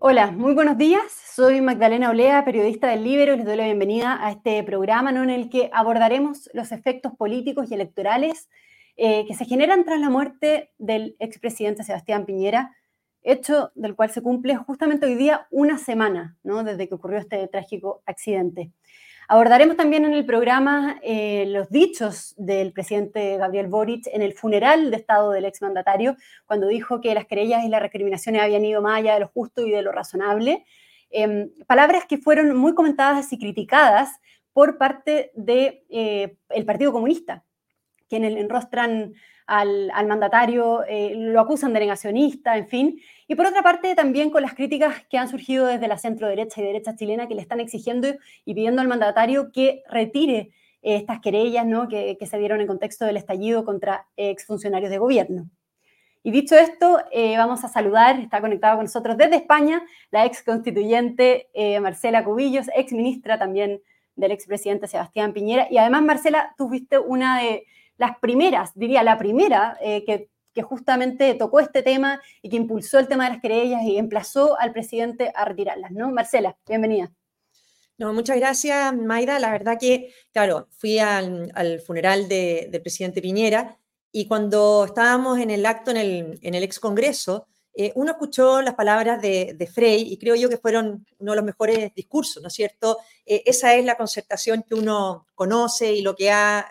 Hola, muy buenos días. Soy Magdalena Olea, periodista del Libero, y les doy la bienvenida a este programa ¿no? en el que abordaremos los efectos políticos y electorales eh, que se generan tras la muerte del expresidente Sebastián Piñera, hecho del cual se cumple justamente hoy día una semana ¿no? desde que ocurrió este trágico accidente. Abordaremos también en el programa eh, los dichos del presidente Gabriel Boric en el funeral de Estado del exmandatario, cuando dijo que las querellas y las recriminaciones habían ido más allá de lo justo y de lo razonable. Em, palabras que fueron muy comentadas y criticadas por parte del de, eh, Partido Comunista, quienes enrostran al, mandatario, eh, lo acusan de negacionista, en fin. Y por otra parte, también con las críticas que han surgido desde la centro derecha y derecha chilena que le están exigiendo y pidiendo al mandatario que retire eh, estas querellas ¿no? que, se dieron en contexto del estallido contra exfuncionarios de gobierno. Y dicho esto, eh, vamos a saludar, está conectada con nosotros desde España, la ex constituyente Marcela Cubillos, ex ministra también del expresidente Sebastián Piñera. Y además, Marcela, tú fuiste una de las primeras, diría la primera, eh, que, justamente tocó este tema y que impulsó el tema de las querellas y emplazó al presidente a retirarlas, ¿no? Marcela, bienvenida. No, muchas gracias, Mayra. La verdad que, claro, fui al, funeral del presidente Piñera y cuando estábamos en el acto en el, en el ex Congreso, eh, uno escuchó las palabras de, Frey y creo yo que fueron uno de los mejores discursos, ¿no es cierto? Eh, esa es la concertación que uno conoce y lo que ha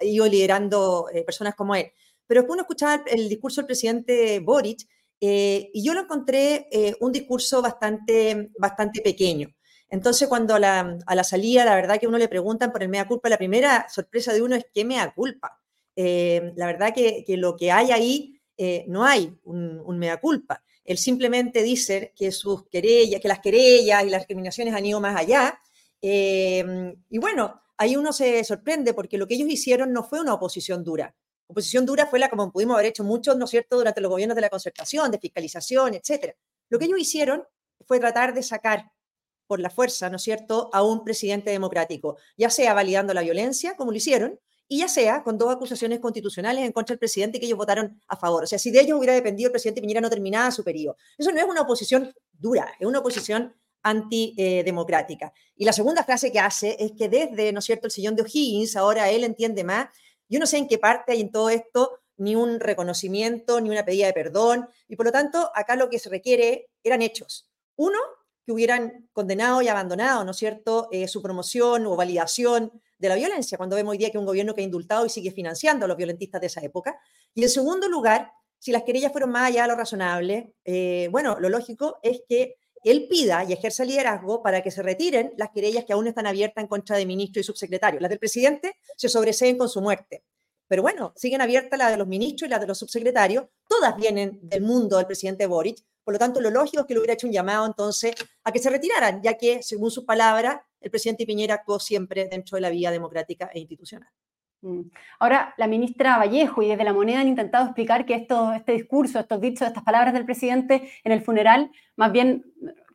ido liderando eh, personas como él. Pero después uno escuchaba el, discurso del presidente Boric eh, y yo lo encontré eh, un discurso bastante, bastante pequeño. Entonces, cuando a la, a la, salida, la verdad que uno le preguntan por el mea culpa, la primera sorpresa de uno es ¿qué mea culpa? la verdad que, que, lo que hay ahí, no hay un, un, mea culpa. Él simplemente dice que sus querellas, que las querellas y las discriminaciones han ido más allá. y bueno, ahí uno se sorprende porque lo que ellos hicieron no fue una oposición dura. Oposición dura fue la como pudimos haber hecho muchos, ¿no es cierto?, durante los gobiernos de la concertación, de fiscalización, etcétera. Lo que ellos hicieron fue tratar de sacar por la fuerza, ¿no es cierto?, a un presidente democrático, ya sea validando la violencia, como lo hicieron, y ya sea con dos acusaciones constitucionales en contra del presidente que ellos votaron a favor. O sea, si de ellos hubiera dependido, el presidente Piñera no terminaba su periodo. Eso no es una oposición dura, es una oposición antidemocrática. y la segunda frase que hace es que desde, ¿no es cierto?, el sillón de O'Higgins, ahora él entiende más. Yo no sé en qué parte hay en todo esto ni un reconocimiento, ni una pedida de perdón, y por lo tanto, acá lo que se requiere eran hechos. Uno, que hubieran condenado y abandonado, ¿no es cierto?, eh, su promoción o validación de la violencia, cuando vemos hoy día que un gobierno que ha indultado y sigue financiando a los violentistas de esa época. Y en segundo lugar, si las querellas fueron más allá de lo razonable, eh, bueno, lo lógico es que él pida y ejerza liderazgo para que se retiren las querellas que aún están abiertas en contra de ministros y subsecretarios. Las del presidente se sobreseen con su muerte. Pero bueno, siguen abiertas las de los ministros y las de los subsecretarios. Todas vienen del mundo del presidente Boric. Por lo tanto, lo lógico es que le hubiera hecho un llamado entonces a que se retiraran, ya que, según sus palabras, el presidente Piñera actuó siempre dentro de la vía democrática e institucional. Mm. Ahora, la ministra Vallejo y desde la moneda han intentado explicar que esto, este discurso, estos dichos, estas palabras del presidente en el funeral, más bien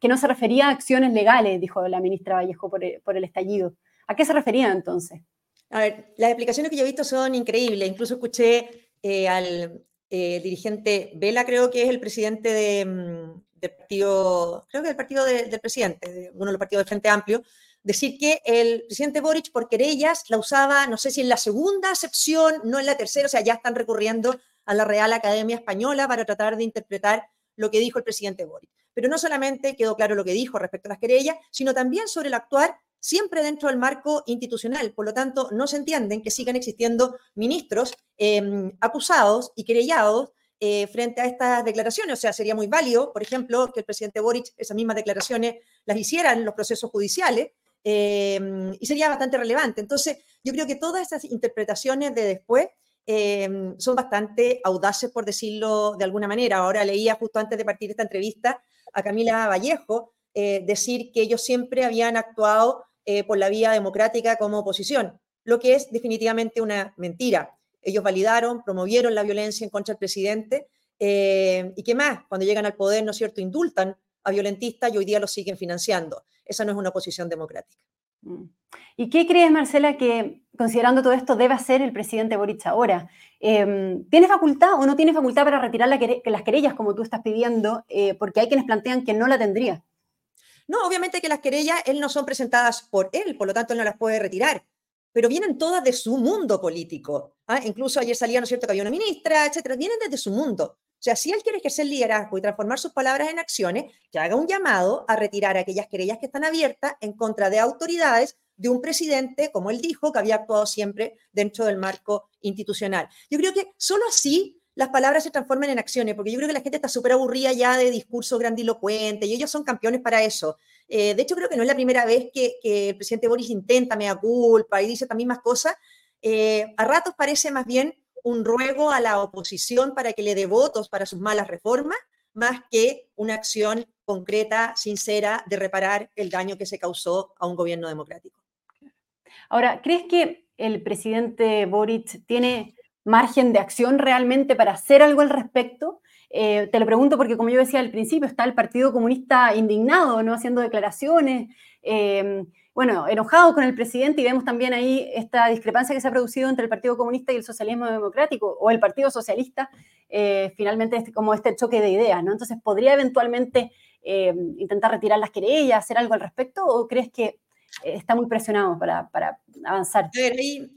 que no se refería a acciones legales, dijo la ministra Vallejo por el, estallido. ¿A qué se refería entonces? A ver, las explicaciones que yo he visto son increíbles. Incluso escuché eh, al eh, dirigente Vela, creo que es el presidente de, mm, del partido, creo que del partido del presidente, de uno de los partidos del Frente Amplio, decir que el presidente Boric por querellas la usaba, no sé si en la segunda acepción, no en la tercera, o sea, ya están recurriendo a la Real Academia Española para tratar de interpretar lo que dijo el presidente Boric. Pero no solamente quedó claro lo que dijo respecto a las querellas, sino también sobre el actuar siempre dentro del marco institucional. Por lo tanto, no se entienden que sigan existiendo ministros em, acusados y querellados eh, frente a estas declaraciones. O sea, sería muy válido, por ejemplo, que el presidente Boric esas mismas declaraciones las hiciera en los procesos judiciales, Em, y sería bastante relevante. Entonces, yo creo que todas estas interpretaciones de después em, son bastante audaces, por decirlo de alguna manera. Ahora leía justo antes de partir esta entrevista a Camila Vallejo eh, decir que ellos siempre habían actuado eh, por la vía democrática como oposición, lo que es definitivamente una mentira. Ellos validaron, promovieron la violencia en contra del presidente eh, y qué más, cuando llegan al poder, ¿no es cierto?, indultan a violentistas y hoy día los siguen financiando. Esa no es una oposición democrática. Mm. ¿Y qué crees, Marcela, que considerando todo esto debe hacer el presidente Boric ahora? Em, ¿Tiene facultad o no tiene facultad para retirar las querellas como tú estás pidiendo? Eh, porque hay quienes plantean que no la tendría. No, obviamente que las querellas él no son presentadas por él, por lo tanto él no las puede retirar, pero vienen todas de su mundo político. ¿ah? Incluso ayer salía, ¿no es cierto?, que había una ministra, etcétera, vienen desde su mundo. O sea, si él quiere ejercer liderazgo y transformar sus palabras en acciones, que haga un llamado a retirar aquellas querellas que están abiertas en contra de autoridades de un presidente, como él dijo, que había actuado siempre dentro del marco institucional. Yo creo que solo así las palabras se transforman en acciones, porque yo creo que la gente está súper aburrida ya de discurso grandilocuente y ellos son campeones para eso. Eh, de hecho, creo que no es la primera vez que, el presidente Boris intenta mea culpa y dice también más cosas. Eh, a ratos parece más bien un ruego a la oposición para que le dé votos para sus malas reformas, más que una acción concreta, sincera, de reparar el daño que se causó a un gobierno democrático. Ahora, ¿crees que el presidente Boric tiene margen de acción realmente para hacer algo al respecto? Eh, te lo pregunto porque, como yo decía al principio, está el Partido Comunista indignado, ¿no? Haciendo declaraciones. Eh, bueno, enojados con el presidente y vemos también ahí esta discrepancia que se ha producido entre el Partido Comunista y el Socialismo Democrático o el Partido Socialista, eh, finalmente este, como este choque de ideas, ¿no? Entonces, ¿podría eventualmente intentar retirar las querellas, hacer algo al respecto o crees que está muy presionado para, avanzar?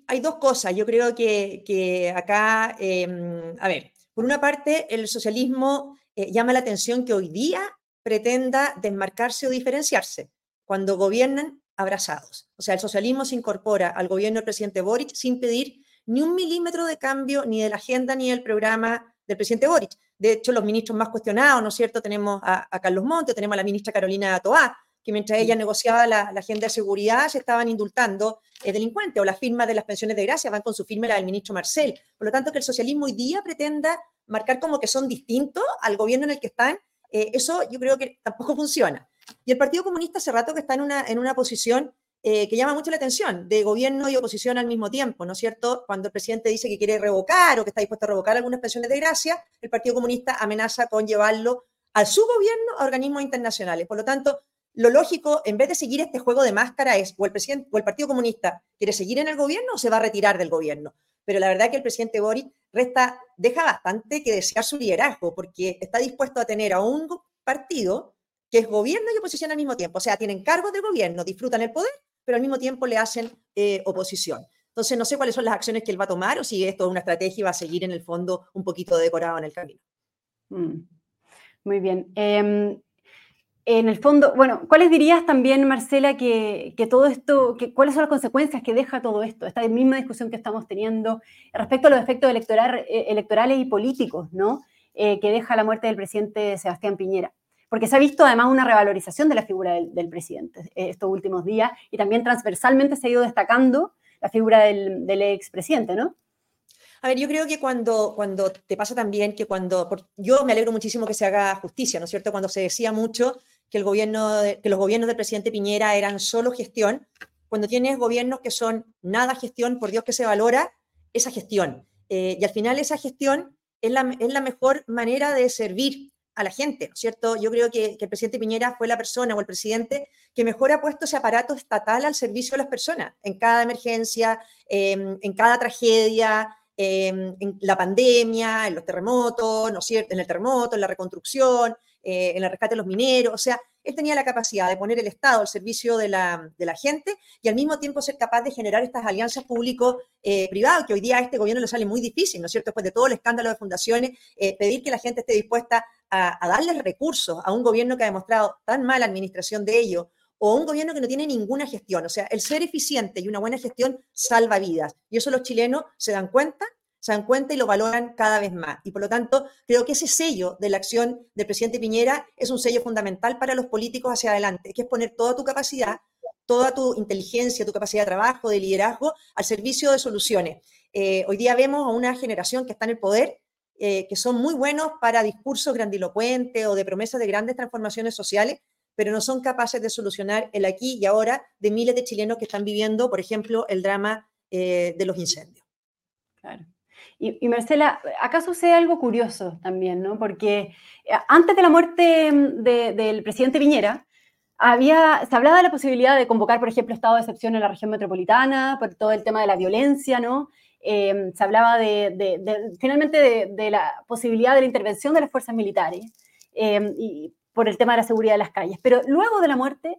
hay, dos cosas. Yo creo que, acá, a ver, por una parte, el socialismo llama la atención que hoy día pretenda desmarcarse o diferenciarse. Cuando gobiernan, abrazados. O sea, el socialismo se incorpora al gobierno del presidente Boric sin pedir ni un milímetro de cambio ni de la agenda ni del programa del presidente Boric. De hecho, los ministros más cuestionados, ¿no es cierto? Tenemos a, Carlos Monte, tenemos a la ministra Carolina Toá, que mientras ella negociaba la, agenda de seguridad se estaban indultando eh, delincuentes, o las firmas de las pensiones de gracia van con su firma la del ministro Marcel. Por lo tanto, que el socialismo hoy día pretenda marcar como que son distintos al gobierno en el que están, eh, eso yo creo que tampoco funciona. Y el Partido Comunista hace rato que está en una, en una posición eh, que llama mucho la atención, de gobierno y oposición al mismo tiempo, ¿no es cierto? Cuando el presidente dice que quiere revocar o que está dispuesto a revocar algunas pensiones de gracia, el Partido Comunista amenaza con llevarlo a su gobierno a organismos internacionales. Por lo tanto, lo lógico, en vez de seguir este juego de máscara, es o el, presidente, o el Partido Comunista quiere seguir en el gobierno o se va a retirar del gobierno. Pero la verdad es que el presidente Boris resta, deja bastante que desear su liderazgo, porque está dispuesto a tener a un partido que es gobierno y oposición al mismo tiempo. O sea, tienen cargos de gobierno, disfrutan el poder, pero al mismo tiempo le hacen eh, oposición. Entonces, no sé cuáles son las acciones que él va a tomar o si esto es una estrategia y va a seguir en el fondo un poquito decorado en el camino. Mm. Muy bien. Em, en el fondo, bueno, ¿cuáles dirías también, Marcela, que, todo esto, que, cuáles son las consecuencias que deja todo esto, esta misma discusión que estamos teniendo respecto a los efectos eh, electorales y políticos, ¿no? Eh, que deja la muerte del presidente Sebastián Piñera? porque se ha visto además una revalorización de la figura del, presidente eh, estos últimos días y también transversalmente se ha ido destacando la figura del, del expresidente, ¿no? A ver, yo creo que cuando, cuando te pasa también que cuando, yo me alegro muchísimo que se haga justicia, ¿no es cierto? Cuando se decía mucho que, el gobierno, que los gobiernos del presidente Piñera eran solo gestión, cuando tienes gobiernos que son nada gestión, por Dios que se valora esa gestión. Eh, y al final esa gestión es la, es la mejor manera de servir a la gente, ¿no es cierto? Yo creo que, el presidente Piñera fue la persona o el presidente que mejor ha puesto ese aparato estatal al servicio de las personas, en cada emergencia, em, en cada tragedia, em, en la pandemia, en los terremotos, ¿no es cierto? En el terremoto, en la reconstrucción, eh, en el rescate de los mineros, o sea, él tenía la capacidad de poner el Estado al servicio de la, gente y al mismo tiempo ser capaz de generar estas alianzas público-privadas, que hoy día a este gobierno le sale muy difícil, ¿no es cierto? Después de todo el escándalo de fundaciones, eh, pedir que la gente esté dispuesta a, darles recursos a un gobierno que ha demostrado tan mala administración de ello, o un gobierno que no tiene ninguna gestión. O sea, el ser eficiente y una buena gestión salva vidas. Y eso los chilenos se dan cuenta se dan cuenta y lo valoran cada vez más. Y por lo tanto, creo que ese sello de la acción del presidente Piñera es un sello fundamental para los políticos hacia adelante, que es poner toda tu capacidad, toda tu inteligencia, tu capacidad de trabajo, de liderazgo al servicio de soluciones. Eh, hoy día vemos a una generación que está en el poder, eh, que son muy buenos para discursos grandilocuentes o de promesas de grandes transformaciones sociales, pero no son capaces de solucionar el aquí y ahora de miles de chilenos que están viviendo, por ejemplo, el drama eh, de los incendios. Claro. Y, Marcela, acá sucede algo curioso también, ¿no? Porque eh, antes de la muerte mm, del presidente Piñera, había, se hablaba de la posibilidad de convocar, por ejemplo, estado de excepción en la región metropolitana, por todo el tema de la violencia, ¿no? Em, se hablaba de, finalmente de, la posibilidad de la intervención de las fuerzas militares em, y por el tema de la seguridad de las calles. Pero luego de la muerte,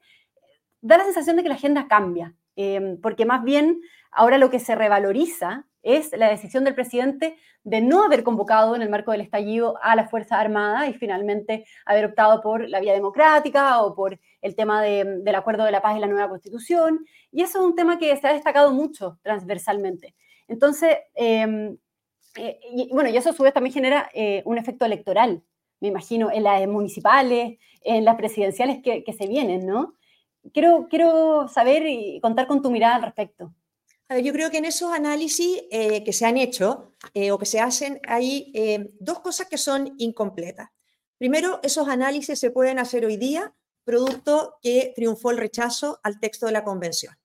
da la sensación de que la agenda cambia, em, porque más bien ahora lo que se revaloriza es la decisión del presidente de no haber convocado en el marco del estallido a la Fuerza Armada y finalmente haber optado por la vía democrática o por el tema del acuerdo de la paz y la nueva constitución. Y eso es un tema que se ha destacado mucho transversalmente. Entonces, em, eh, bueno, y eso a su vez también genera eh, un efecto electoral, me imagino, en las municipales, en las presidenciales que, se vienen, ¿no? Quiero, quiero saber y contar con tu mirada al respecto. Yo creo que en esos análisis eh, que se han hecho o que se hacen hay dos cosas que son incompletas. Primero, esos análisis se pueden hacer hoy día producto que triunfó el rechazo al texto de la convención.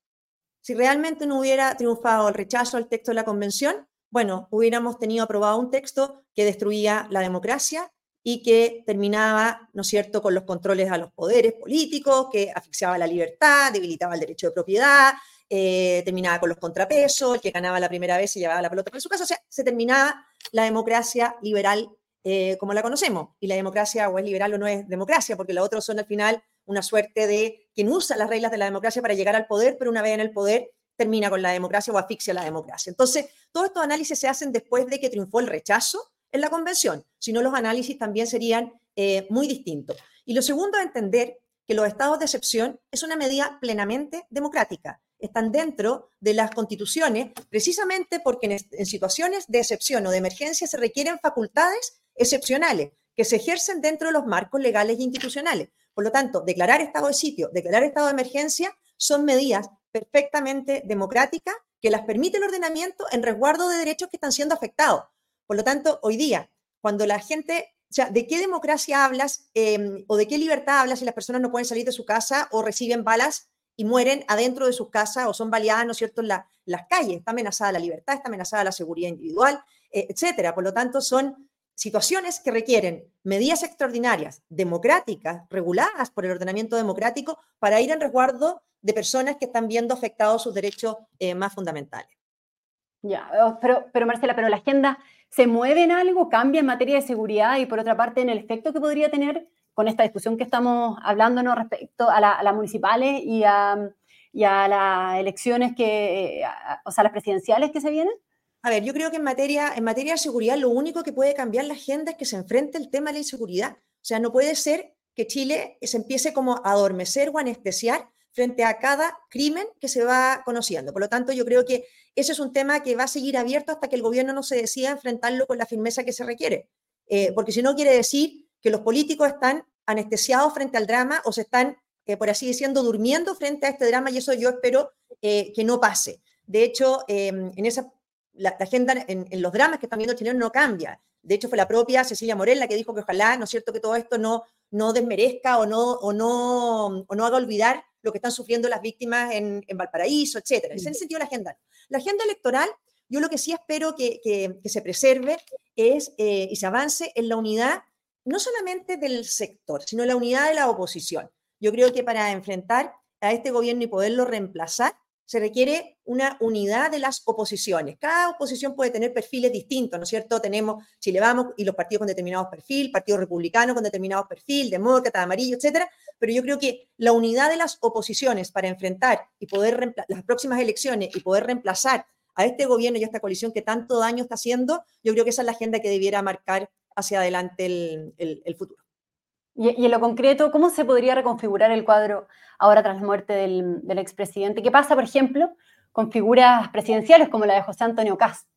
Si realmente no hubiera triunfado el rechazo al texto de la convención, bueno, hubiéramos tenido aprobado un texto que destruía la democracia y que terminaba, ¿no es cierto?, con los controles a los poderes políticos, que asfixiaba la libertad, debilitaba el derecho de propiedad, eh, terminaba con los contrapesos, el que ganaba la primera vez se llevaba la pelota por su casa, o sea, se terminaba la democracia liberal eh, como la conocemos. Y la democracia o es liberal o no es democracia, porque los otros son al final una suerte de quien usa las reglas de la democracia para llegar al poder, pero una vez en el poder termina con la democracia o asfixia la democracia. Entonces, todos estos análisis se hacen después de que triunfó el rechazo en la convención, si no los análisis también serían eh, muy distintos. Y lo segundo es entender que los estados de excepción es una medida plenamente democrática. Están dentro de las constituciones precisamente porque en, situaciones de excepción o de emergencia se requieren facultades excepcionales que se ejercen dentro de los marcos legales e institucionales. Por lo tanto, declarar estado de sitio, declarar estado de emergencia son medidas perfectamente democráticas que las permite el ordenamiento en resguardo de derechos que están siendo afectados. Por lo tanto, hoy día, cuando la gente, o sea, ¿de qué democracia hablas em, o de qué libertad hablas si las personas no pueden salir de su casa o reciben balas y mueren adentro de sus casas o son baleadas, ¿no es cierto?, en las calles. Está amenazada la libertad, está amenazada la seguridad individual, eh, etcétera. Por lo tanto, son situaciones que requieren medidas extraordinarias, democráticas, reguladas por el ordenamiento democrático, para ir en resguardo de personas que están viendo afectados sus derechos eh, más fundamentales. Ya, oh, pero, pero Marcela, pero la agenda se mueve en algo, cambia en materia de seguridad y por otra parte en el efecto que podría tener con esta discusión que estamos hablando respecto a, las municipales y a, y a, las elecciones que, eh, o sea, las presidenciales que se vienen? A ver, yo creo que en materia, en materia de seguridad lo único que puede cambiar la agenda es que se enfrente el tema de la inseguridad. O sea, no puede ser que Chile se empiece como a adormecer o anestesiar frente a cada crimen que se va conociendo. Por lo tanto, yo creo que ese es un tema que va a seguir abierto hasta que el gobierno no se decida enfrentarlo con la firmeza que se requiere. Eh, porque si no, quiere decir que los políticos están anestesiados frente al drama o se están, eh, por así diciendo, durmiendo frente a este drama y eso yo espero eh, que no pase. De hecho, en esa la, agenda en, los dramas que están viendo chilenos no cambia. De hecho, fue la propia Cecilia Morel la que dijo que ojalá, ¿no es cierto?, que todo esto no, no desmerezca o no, o, no, o no haga olvidar lo que están sufriendo las víctimas en, en Valparaíso. Es en ese sentido la agenda. La agenda electoral, yo lo que sí espero que, que, se preserve es eh, y se avance en la unidad, no solamente del sector, sino la unidad de la oposición. Yo creo que para enfrentar a este gobierno y poderlo reemplazar, se requiere una unidad de las oposiciones. Cada oposición puede tener perfiles distintos, ¿no es cierto? Tenemos Chile Vamos y los partidos con determinados perfil, Partido Republicano con determinados perfil, Demócrata, Amarillo, etcétera, pero yo creo que la unidad de las oposiciones para enfrentar y poder las próximas elecciones y poder reemplazar a este gobierno y a esta coalición que tanto daño está haciendo, yo creo que esa es la agenda que debiera marcar hacia adelante el futuro. Y, en lo concreto, ¿cómo se podría reconfigurar el cuadro ahora tras la muerte del, expresidente? ¿Qué pasa, por ejemplo, con figuras presidenciales como la de José Antonio Cast?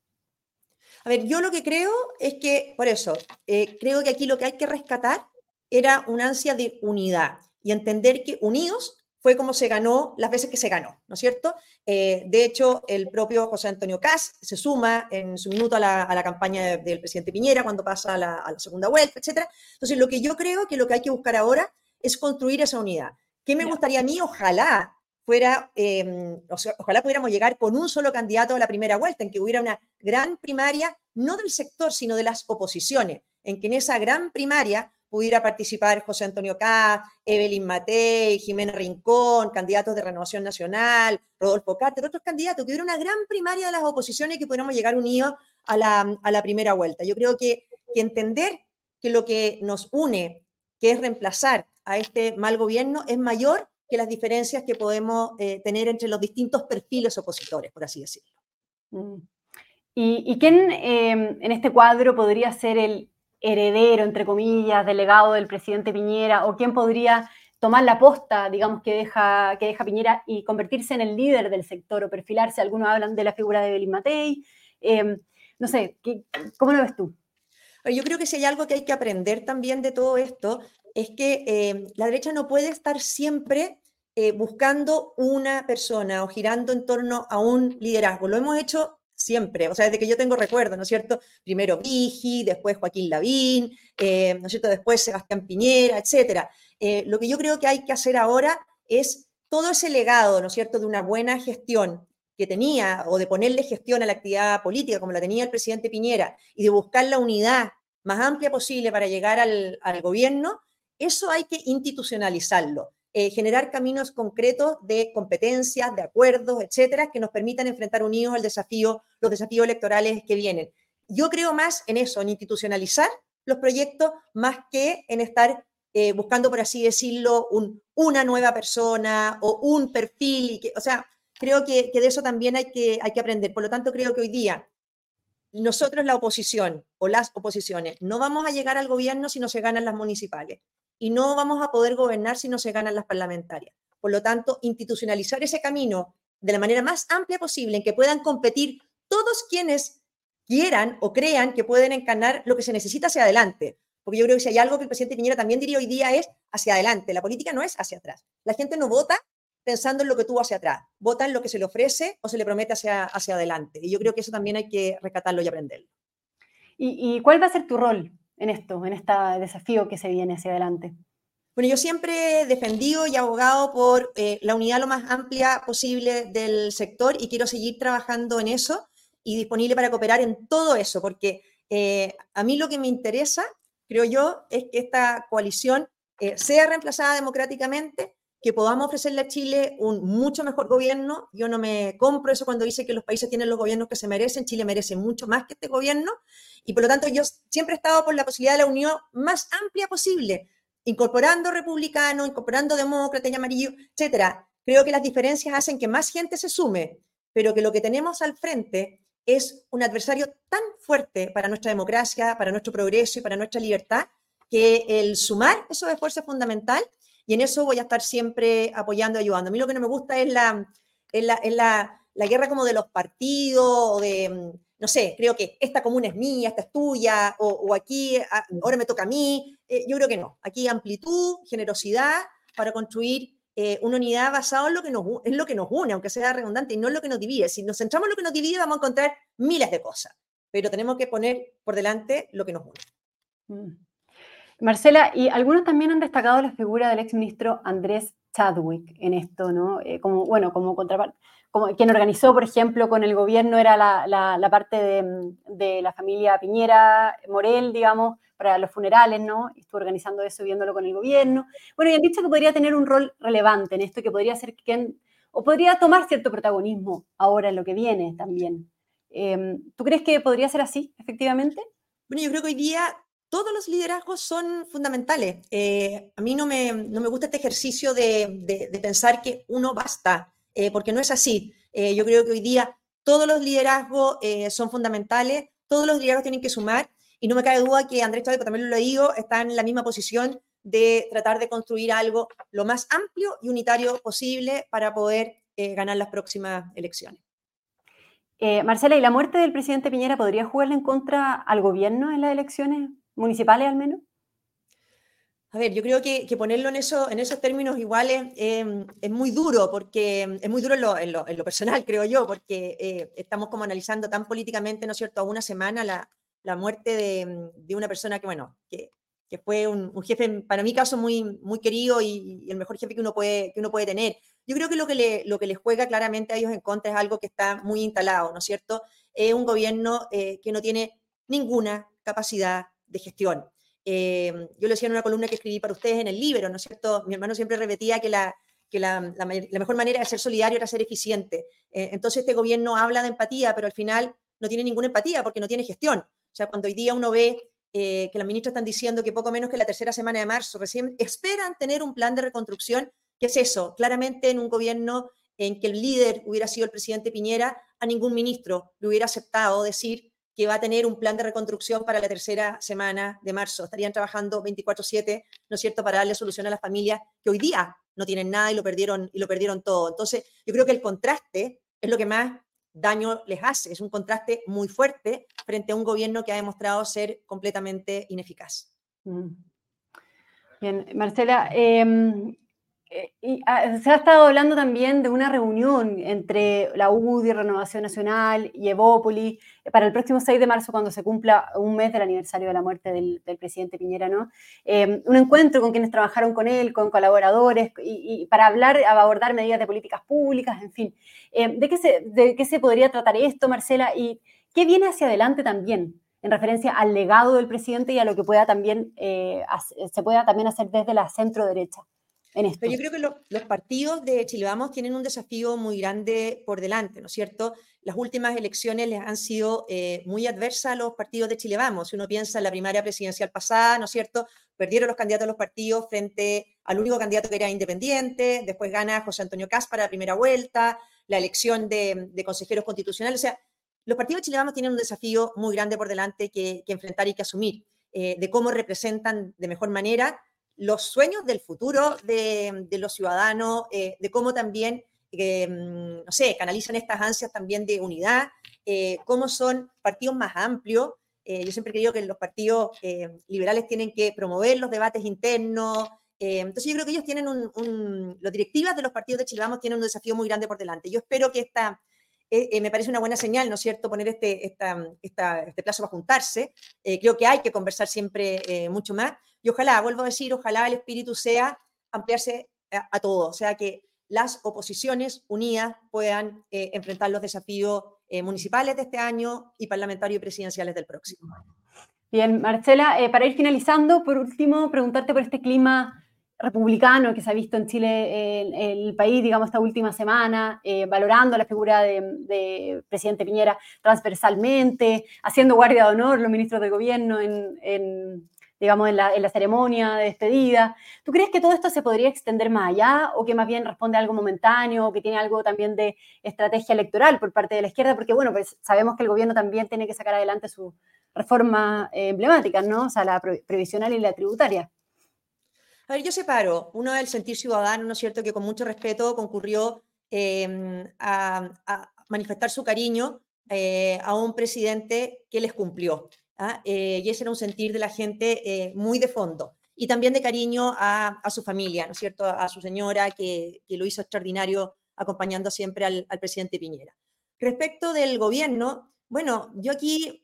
A ver, yo lo que creo es que, por eso, eh, creo que aquí lo que hay que rescatar era una ansia de unidad y entender que unidos fue como se ganó las veces que se ganó, ¿no es cierto? Eh, de hecho, el propio José Antonio Cas se suma en su minuto a la, campaña del presidente Piñera cuando pasa a la, segunda vuelta, etc. Entonces, lo que yo creo que lo que hay que buscar ahora es construir esa unidad. ¿Qué me gustaría a mí? Ojalá fuera, em, ojalá pudiéramos llegar con un solo candidato a la primera vuelta, en que hubiera una gran primaria, no del sector, sino de las oposiciones, en que en esa gran primaria pudiera participar José Antonio K, Evelyn Matei, Jimena Rincón, candidatos de Renovación Nacional, Rodolfo Cáter, otros candidatos, que hubiera una gran primaria de las oposiciones y que pudiéramos llegar unidos a la, primera vuelta. Yo creo que, que entender que lo que nos une, que es reemplazar a este mal gobierno, es mayor que las diferencias que podemos eh, tener entre los distintos perfiles opositores, por así decirlo. Mm. ¿Y, quién em, en este cuadro podría ser el heredero, entre comillas, delegado del presidente Piñera, o quién podría tomar la posta, digamos, que deja, que deja Piñera y convertirse en el líder del sector o perfilarse? Algunos hablan de la figura de Belín Matei. Em, no sé, ¿cómo lo ves tú? Yo creo que si hay algo que hay que aprender también de todo esto, es que em, la derecha no puede estar siempre eh, buscando una persona o girando en torno a un liderazgo. Lo hemos hecho siempre, o sea, desde que yo tengo recuerdo, ¿no es cierto? Primero Vigi, después Joaquín Lavín, eh, ¿no es cierto? Después Sebastián Piñera, etcétera. Eh, lo que yo creo que hay que hacer ahora es todo ese legado, ¿no es cierto?, de una buena gestión que tenía, o de ponerle gestión a la actividad política, como la tenía el presidente Piñera, y de buscar la unidad más amplia posible para llegar al, al gobierno, eso hay que institucionalizarlo. Eh, generar caminos concretos de competencias, de acuerdos, etcétera, que nos permitan enfrentar unidos el desafío, los desafíos electorales que vienen. Yo creo más en eso, en institucionalizar los proyectos, más que en estar eh, buscando, por así decirlo, una nueva persona o un perfil. Que, o sea, creo que, que, de eso también hay que, hay que aprender. Por lo tanto, creo que hoy día nosotros, la oposición o las oposiciones, no vamos a llegar al gobierno si no se ganan las municipales y no vamos a poder gobernar si no se ganan las parlamentarias. Por lo tanto, institucionalizar ese camino de la manera más amplia posible en que puedan competir todos quienes quieran o crean que pueden encarnar lo que se necesita hacia adelante. Porque yo creo que si hay algo que el presidente Piñera también diría hoy día es hacia adelante. La política no es hacia atrás. La gente no vota pensando en lo que tuvo hacia atrás. Vota en lo que se le ofrece o se le promete hacia, adelante. Y yo creo que eso también hay que rescatarlo y aprenderlo. ¿Y, y cuál va a ser tu rol en esto, en este desafío que se viene hacia adelante? Bueno, yo siempre he defendido y abogado por eh, la unidad lo más amplia posible del sector y quiero seguir trabajando en eso y disponible para cooperar en todo eso, porque eh, a mí lo que me interesa, creo yo, es que esta coalición eh, sea reemplazada democráticamente, que podamos ofrecerle a Chile un mucho mejor gobierno. Yo no me compro eso cuando dice que los países tienen los gobiernos que se merecen. Chile merece mucho más que este gobierno. Y por lo tanto, yo siempre he estado por la posibilidad de la unión más amplia posible, incorporando republicanos, incorporando demócratas y amarillo, etcétera. Creo que las diferencias hacen que más gente se sume, pero que lo que tenemos al frente es un adversario tan fuerte para nuestra democracia, para nuestro progreso y para nuestra libertad, que el sumar esos esfuerzos es fundamental y en eso voy a estar siempre apoyando ayudando. A mí lo que no me gusta es la, la, la, guerra como de los partidos, o de, mm, no sé, creo que esta comuna es mía, esta es tuya, o, aquí ah, ahora me toca a mí. Eh, yo creo que no. Aquí amplitud, generosidad para construir eh, una unidad basada en lo, que nos, en lo que nos une, aunque sea redundante, y no en lo que nos divide. Si nos centramos en lo que nos divide, vamos a encontrar miles de cosas, pero tenemos que poner por delante lo que nos une. Mm. Marcela, y algunos también han destacado la figura del exministro Andrés Chadwick en esto, ¿no? Eh, como, bueno, como contraparte, como quien organizó, por ejemplo, con el gobierno era la, parte de, la familia Piñera, Morel, digamos, para los funerales, ¿no? Estuvo organizando eso viéndolo con el gobierno. Bueno, y han dicho que podría tener un rol relevante en esto, que podría ser quien, o podría tomar cierto protagonismo ahora en lo que viene también. Em, ¿Tú crees que podría ser así, efectivamente? Bueno, yo creo que hoy día todos los liderazgos son fundamentales. Eh, a mí no me, no me, gusta este ejercicio de, de, pensar que uno basta, eh, porque no es así. Eh, yo creo que hoy día todos los liderazgos son fundamentales, todos los liderazgos tienen que sumar, y no me cabe duda que Andrés Chávez, también lo digo, está en la misma posición de tratar de construir algo lo más amplio y unitario posible para poder ganar las próximas elecciones. Marcela, ¿y la muerte del presidente Piñera podría jugarle en contra al gobierno en las elecciones municipales al menos? A ver, yo creo que, ponerlo en, eso, en esos términos iguales em, es muy duro, porque es muy duro en lo, personal, creo yo, porque eh, estamos como analizando tan políticamente, ¿no es cierto?, a una semana la, muerte de, una persona que, bueno, que, fue un, jefe, para mi caso, muy, muy querido y, el mejor jefe que uno, puede, que uno puede tener. Yo creo que lo que, le, lo que les juega claramente a ellos en contra es algo que está muy instalado, ¿no es cierto? Es un gobierno eh, que no tiene ninguna capacidad de gestión. yo lo decía en una columna que escribí para ustedes en el libro, ¿no es cierto? Mi hermano siempre repetía que la, que la, mejor manera de ser solidario era ser eficiente. entonces este gobierno habla de empatía, pero al final no tiene ninguna empatía porque no tiene gestión. O sea, cuando hoy día uno ve que las ministras están diciendo que poco menos que la tercera semana de marzo recién esperan tener un plan de reconstrucción, ¿qué es eso? Claramente en un gobierno en que el líder hubiera sido el presidente Piñera, a ningún ministro le hubiera aceptado decir que va a tener un plan de reconstrucción para la tercera semana de marzo. Estarían trabajando 24/7, ¿no es cierto?, para darle solución a las familias que hoy día no tienen nada y lo perdieron, y lo perdieron todo. Entonces, yo creo que el contraste es lo que más daño les hace. Es un contraste muy fuerte frente a un gobierno que ha demostrado ser completamente ineficaz. Mm. Bien, Marcela, em, ah, se ha estado hablando también de una reunión entre la UDI, Renovación Nacional y Evópoli eh, para el próximo 6 de marzo, cuando se cumpla un mes del aniversario de la muerte del, presidente Piñera, ¿no? Eh, un encuentro con quienes trabajaron con él, con colaboradores, y, para hablar, abordar medidas de políticas públicas, en fin. ¿de, qué se, ¿De qué se podría tratar esto, Marcela? ¿Y qué viene hacia adelante también? en referencia al legado del presidente y a lo que pueda también, se pueda también hacer desde la centro derecha. Pero yo creo que los partidos de Chile Vamos tienen un desafío muy grande por delante, ¿no es cierto? Las últimas elecciones les han sido eh, muy adversas a los partidos de Chile Vamos. Si uno piensa en la primaria presidencial pasada, ¿no es cierto? Perdieron los candidatos de los partidos frente al único candidato que era independiente, después gana José Antonio Cas para la primera vuelta, la elección de, consejeros constitucionales. O sea, los partidos de Chile Vamos tienen un desafío muy grande por delante que, enfrentar y que asumir, eh, de cómo representan de mejor manera los sueños del futuro de, los ciudadanos, eh, de cómo también, eh, mm, no sé, canalizan estas ansias también de unidad, eh, cómo son partidos más amplios. yo siempre creo que los partidos liberales tienen que promover los debates internos. entonces yo creo que ellos tienen un, los directivas de los partidos de Chile Vamos tienen un desafío muy grande por delante. Yo espero que esta, me parece una buena señal, ¿no es cierto?, poner este, este plazo para juntarse. creo que hay que conversar siempre mucho más. Y ojalá, vuelvo a decir, ojalá el espíritu sea ampliarse a, todo, o sea, que las oposiciones unidas puedan eh, enfrentar los desafíos eh, municipales de este año y parlamentarios y presidenciales del próximo. Bien, Marcela, eh, para ir finalizando, por último, preguntarte por este clima republicano que se ha visto en Chile, en el país, digamos, esta última semana, valorando la figura de, presidente Piñera transversalmente, haciendo guardia de honor los ministros de gobierno en digamos, en la, ceremonia de despedida. ¿Tú crees que todo esto se podría extender más allá o que más bien responde a algo momentáneo o que tiene algo también de estrategia electoral por parte de la izquierda? Porque, bueno, pues sabemos que el gobierno también tiene que sacar adelante sus reformas eh, emblemáticas, ¿no? O sea, la previsional y la tributaria. A ver, yo separo. Uno es el sentir ciudadano, ¿no es cierto?, que con mucho respeto concurrió em, a, manifestar su cariño eh, a un presidente que les cumplió. ¿Ah? Eh, y ese era un sentir de la gente eh, muy de fondo. Y también de cariño a, su familia, ¿no es cierto? A, su señora, que, lo hizo extraordinario acompañando siempre al, presidente Piñera. Respecto del gobierno, bueno, yo aquí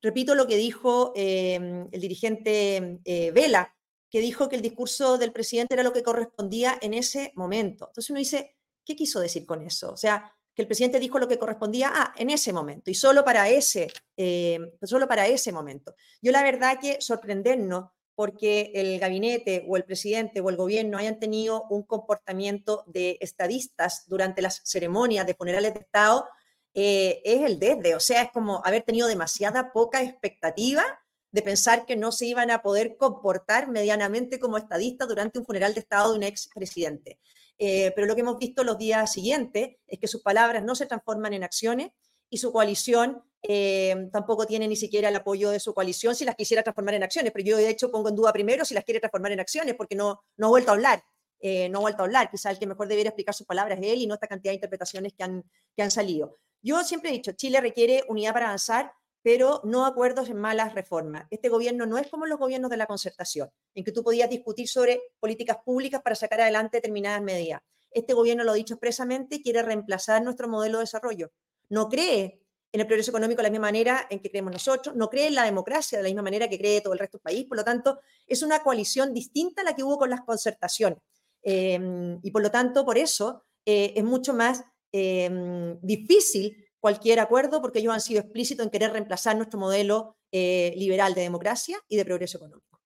repito lo que dijo em, el dirigente eh, Vela, que dijo que el discurso del presidente era lo que correspondía en ese momento. Entonces uno dice, ¿qué quiso decir con eso? O sea, que el presidente dijo lo que correspondía en ese momento y solo para ese, eh, solo para ese momento. Yo la verdad que sorprendernos porque el gabinete o el presidente o el gobierno hayan tenido un comportamiento de estadistas durante las ceremonias de funerales de Estado eh, es el desde, o sea, es como haber tenido demasiada poca expectativa de pensar que no se iban a poder comportar medianamente como estadistas durante un funeral de Estado de un expresidente. Eh, pero lo que hemos visto los días siguientes es que sus palabras no se transforman en acciones y su coalición eh, tampoco tiene ni siquiera el apoyo de su coalición si las quisiera transformar en acciones. Pero yo de hecho pongo en duda primero si las quiere transformar en acciones porque no, no ha vuelto a hablar. Eh, no ha vuelto a hablar. Quizá el que mejor debería explicar sus palabras es él y no esta cantidad de interpretaciones que han, que han salido. Yo siempre he dicho, Chile requiere unidad para avanzar, pero no acuerdos en malas reformas. Este gobierno no es como los gobiernos de la concertación, en que tú podías discutir sobre políticas públicas para sacar adelante determinadas medidas. Este gobierno, lo ha dicho expresamente, quiere reemplazar nuestro modelo de desarrollo. No cree en el progreso económico de la misma manera en que creemos nosotros, no cree en la democracia de la misma manera que cree todo el resto del país, por lo tanto, es una coalición distinta a la que hubo con las concertaciones. Em, y por lo tanto, por eso eh, es mucho más em, difícil cualquier acuerdo porque ellos han sido explícitos en querer reemplazar nuestro modelo eh, liberal de democracia y de progreso económico.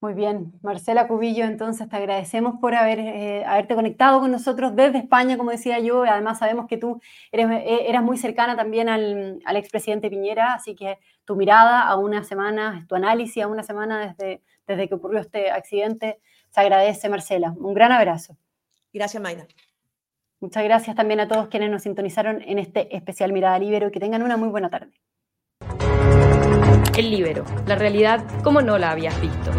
Muy bien, Marcela Cubillo, entonces te agradecemos por haber, eh, haberte conectado con nosotros desde España, como decía yo, además sabemos que tú eres, eh, eras muy cercana también al, al expresidente Piñera, así que tu mirada a una semana, tu análisis a una semana desde, desde que ocurrió este accidente, se agradece, Marcela. Un gran abrazo. Gracias, Maida. Muchas gracias también a todos quienes nos sintonizaron en este especial Mirada Libero y que tengan una muy buena tarde. El Libero, la realidad como no la habías visto.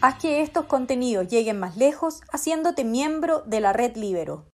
Haz que estos contenidos lleguen más lejos haciéndote miembro de la red Libero.